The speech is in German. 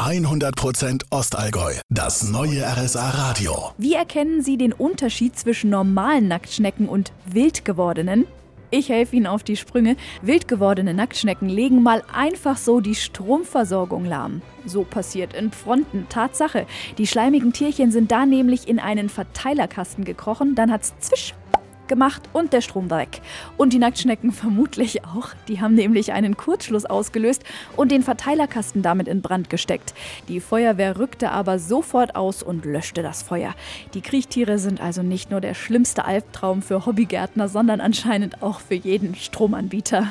100% Ostallgäu. Das neue RSA Radio. Wie erkennen Sie den Unterschied zwischen normalen Nacktschnecken und wild gewordenen? Ich helfe Ihnen auf die Sprünge. Wild gewordene Nacktschnecken legen mal einfach so die Stromversorgung lahm. So passiert in Fronten. Tatsache. Die schleimigen Tierchen sind da nämlich in einen Verteilerkasten gekrochen, dann hat's zwisch gemacht und der Strom war weg. Und die Nacktschnecken vermutlich auch. Die haben nämlich einen Kurzschluss ausgelöst und den Verteilerkasten damit in Brand gesteckt. Die Feuerwehr rückte aber sofort aus und löschte das Feuer. Die Kriechtiere sind also nicht nur der schlimmste Albtraum für Hobbygärtner, sondern anscheinend auch für jeden Stromanbieter.